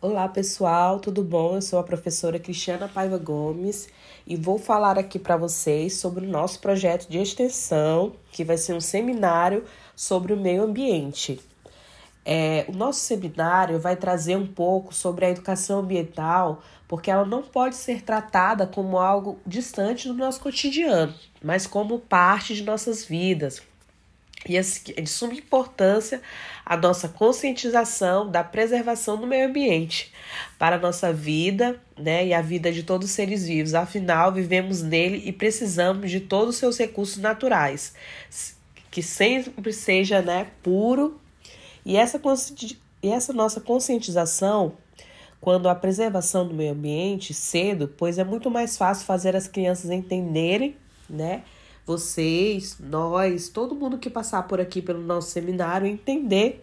Olá pessoal, tudo bom? Eu sou a professora Cristiana Paiva Gomes e vou falar aqui para vocês sobre o nosso projeto de extensão, que vai ser um seminário sobre o meio ambiente. É, o nosso seminário vai trazer um pouco sobre a educação ambiental, porque ela não pode ser tratada como algo distante do nosso cotidiano, mas como parte de nossas vidas, e é de suma importância a nossa conscientização da preservação do meio ambiente para a nossa vida né, e a vida de todos os seres vivos. Afinal, vivemos nele e precisamos de todos os seus recursos naturais, que sempre seja né, puro. E essa, e essa nossa conscientização quando a preservação do meio ambiente cedo, pois é muito mais fácil fazer as crianças entenderem, né? Vocês, nós, todo mundo que passar por aqui pelo nosso seminário entender,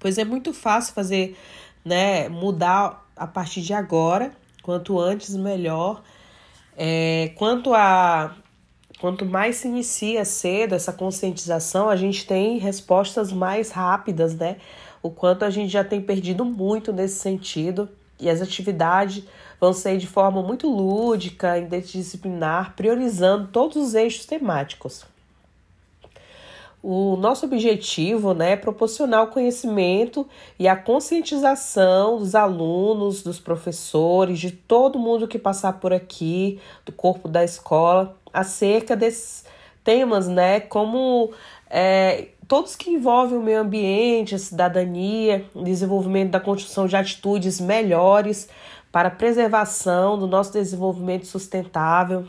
pois é muito fácil fazer, né, mudar a partir de agora, quanto antes melhor. É, quanto a quanto mais se inicia cedo essa conscientização, a gente tem respostas mais rápidas, né? O quanto a gente já tem perdido muito nesse sentido e as atividades ser de forma muito lúdica, interdisciplinar, priorizando todos os eixos temáticos. O nosso objetivo né, é proporcionar o conhecimento e a conscientização dos alunos, dos professores, de todo mundo que passar por aqui, do corpo da escola, acerca desses temas, né, como é, todos que envolvem o meio ambiente, a cidadania, o desenvolvimento da construção de atitudes melhores para a preservação do nosso desenvolvimento sustentável.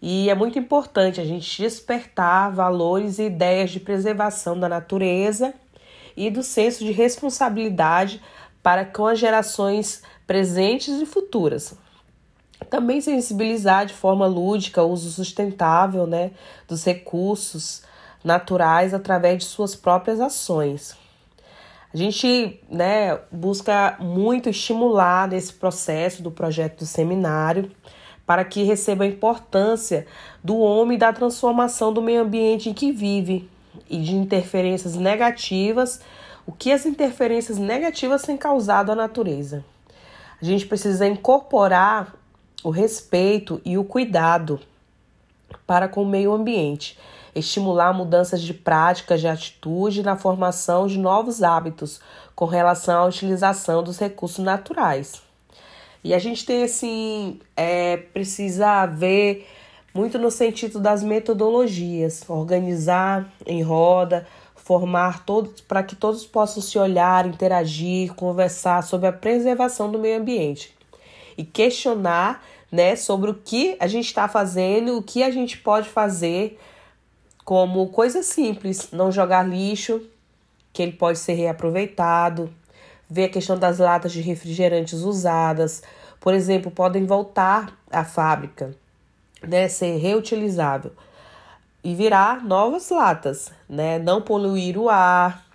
E é muito importante a gente despertar valores e ideias de preservação da natureza e do senso de responsabilidade para com as gerações presentes e futuras. Também sensibilizar de forma lúdica o uso sustentável né, dos recursos naturais através de suas próprias ações. A gente né, busca muito estimular nesse processo do projeto do seminário para que receba a importância do homem e da transformação do meio ambiente em que vive e de interferências negativas, o que as interferências negativas têm causado à natureza. A gente precisa incorporar o respeito e o cuidado para com o meio ambiente estimular mudanças de práticas de atitude na formação de novos hábitos com relação à utilização dos recursos naturais. E a gente tem assim, é, precisa ver muito no sentido das metodologias, organizar em roda, formar todos para que todos possam se olhar, interagir, conversar sobre a preservação do meio ambiente e questionar, né, sobre o que a gente está fazendo, o que a gente pode fazer como coisa simples, não jogar lixo, que ele pode ser reaproveitado, ver a questão das latas de refrigerantes usadas, por exemplo, podem voltar à fábrica, né, ser reutilizável e virar novas latas, né, não poluir o ar,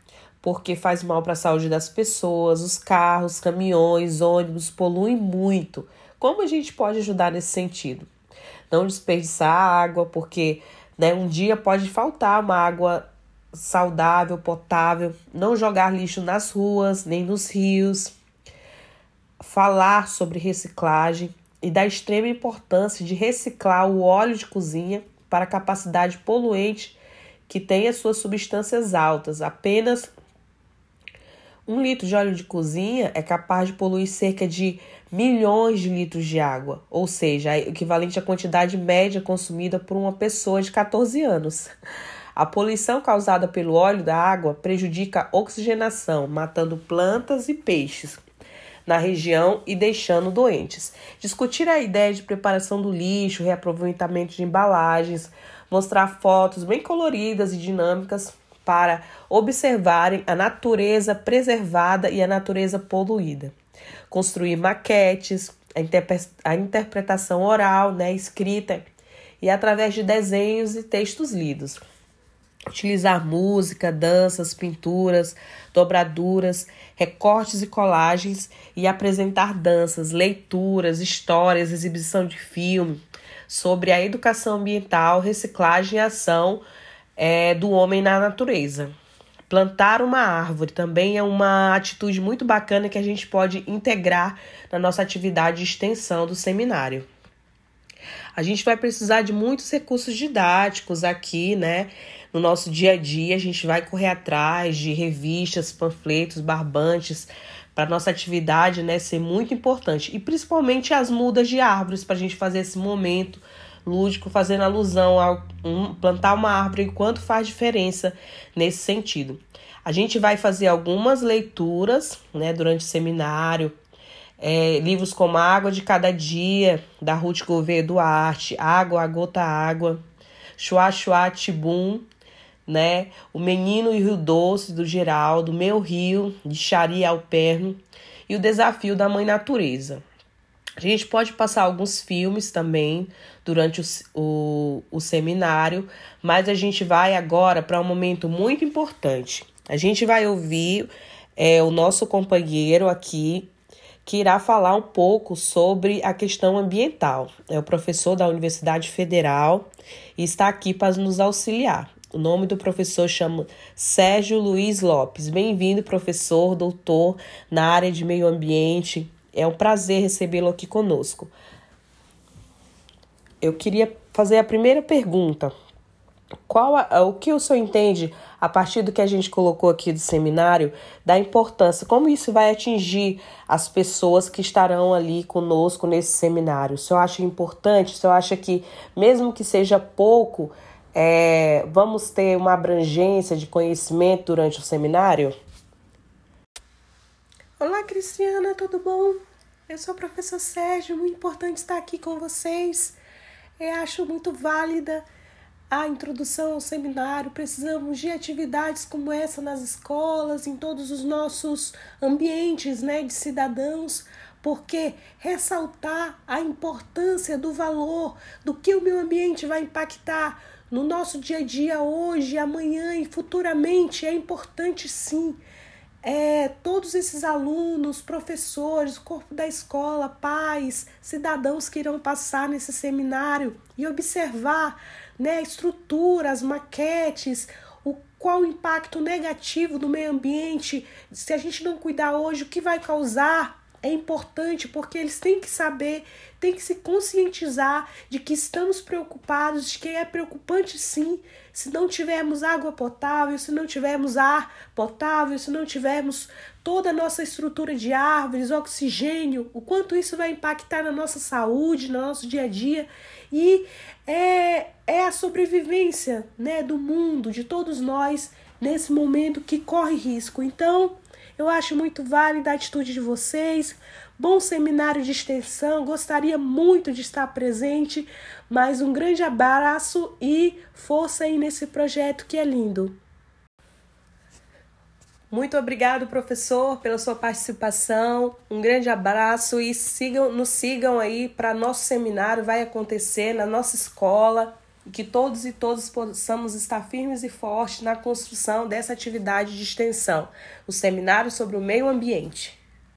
porque faz mal para a saúde das pessoas, os carros, caminhões, ônibus poluem muito. Como a gente pode ajudar nesse sentido? Não desperdiçar água, porque né? Um dia pode faltar uma água saudável, potável, não jogar lixo nas ruas, nem nos rios. Falar sobre reciclagem e da extrema importância de reciclar o óleo de cozinha para capacidade poluente que tem as suas substâncias altas. Apenas um litro de óleo de cozinha é capaz de poluir cerca de milhões de litros de água, ou seja, é equivalente à quantidade média consumida por uma pessoa de 14 anos. A poluição causada pelo óleo da água prejudica a oxigenação, matando plantas e peixes na região e deixando doentes. Discutir a ideia de preparação do lixo, reaproveitamento de embalagens, mostrar fotos bem coloridas e dinâmicas para observarem a natureza preservada e a natureza poluída. Construir maquetes, a, interpre a interpretação oral, né, escrita e através de desenhos e textos lidos. Utilizar música, danças, pinturas, dobraduras, recortes e colagens e apresentar danças, leituras, histórias, exibição de filme sobre a educação ambiental, reciclagem e ação é, do homem na natureza. Plantar uma árvore também é uma atitude muito bacana que a gente pode integrar na nossa atividade de extensão do seminário. A gente vai precisar de muitos recursos didáticos aqui, né? No nosso dia a dia, a gente vai correr atrás de revistas, panfletos, barbantes, para nossa atividade, né, ser muito importante. E principalmente as mudas de árvores, para a gente fazer esse momento lúdico, fazendo alusão a plantar uma árvore, quanto faz diferença nesse sentido. A gente vai fazer algumas leituras né, durante o seminário, é, livros como Água de Cada Dia, da Ruth Gouveia Duarte, Água, a Gota Água, Chua Chua Tibum, né? O Menino e o Rio Doce, do Geraldo, Meu Rio, de Xari Alperno, e o Desafio da Mãe Natureza. A gente pode passar alguns filmes também durante o, o, o seminário, mas a gente vai agora para um momento muito importante. A gente vai ouvir é, o nosso companheiro aqui, que irá falar um pouco sobre a questão ambiental. É o professor da Universidade Federal e está aqui para nos auxiliar. O nome do professor chama Sérgio Luiz Lopes. Bem-vindo, professor, doutor na área de meio ambiente. É um prazer recebê-lo aqui conosco. Eu queria fazer a primeira pergunta qual a, o que o senhor entende, a partir do que a gente colocou aqui do seminário, da importância, como isso vai atingir as pessoas que estarão ali conosco nesse seminário? O senhor acha importante? O senhor acha que, mesmo que seja pouco, é, vamos ter uma abrangência de conhecimento durante o seminário? Olá, Cristiana, tudo bom? Eu sou o professor Sérgio, muito importante estar aqui com vocês. Eu acho muito válida a introdução ao seminário, precisamos de atividades como essa nas escolas, em todos os nossos ambientes né, de cidadãos, porque ressaltar a importância do valor, do que o meio ambiente vai impactar no nosso dia a dia hoje, amanhã e futuramente é importante sim. É, todos esses alunos, professores, corpo da escola, pais, cidadãos que irão passar nesse seminário e observar né, estruturas, maquetes, o qual o impacto negativo do meio ambiente, se a gente não cuidar hoje, o que vai causar é importante porque eles têm que saber, têm que se conscientizar de que estamos preocupados, de que é preocupante sim, se não tivermos água potável, se não tivermos ar potável, se não tivermos toda a nossa estrutura de árvores, oxigênio, o quanto isso vai impactar na nossa saúde, no nosso dia a dia. E é, é a sobrevivência né, do mundo, de todos nós, nesse momento que corre risco. Então, eu acho muito válida a atitude de vocês. Bom seminário de extensão, gostaria muito de estar presente, mas um grande abraço e força aí nesse projeto que é lindo. Muito obrigado, professor, pela sua participação. Um grande abraço e sigam, nos sigam aí para nosso seminário vai acontecer na nossa escola e que todos e todas possamos estar firmes e fortes na construção dessa atividade de extensão, o seminário sobre o meio ambiente.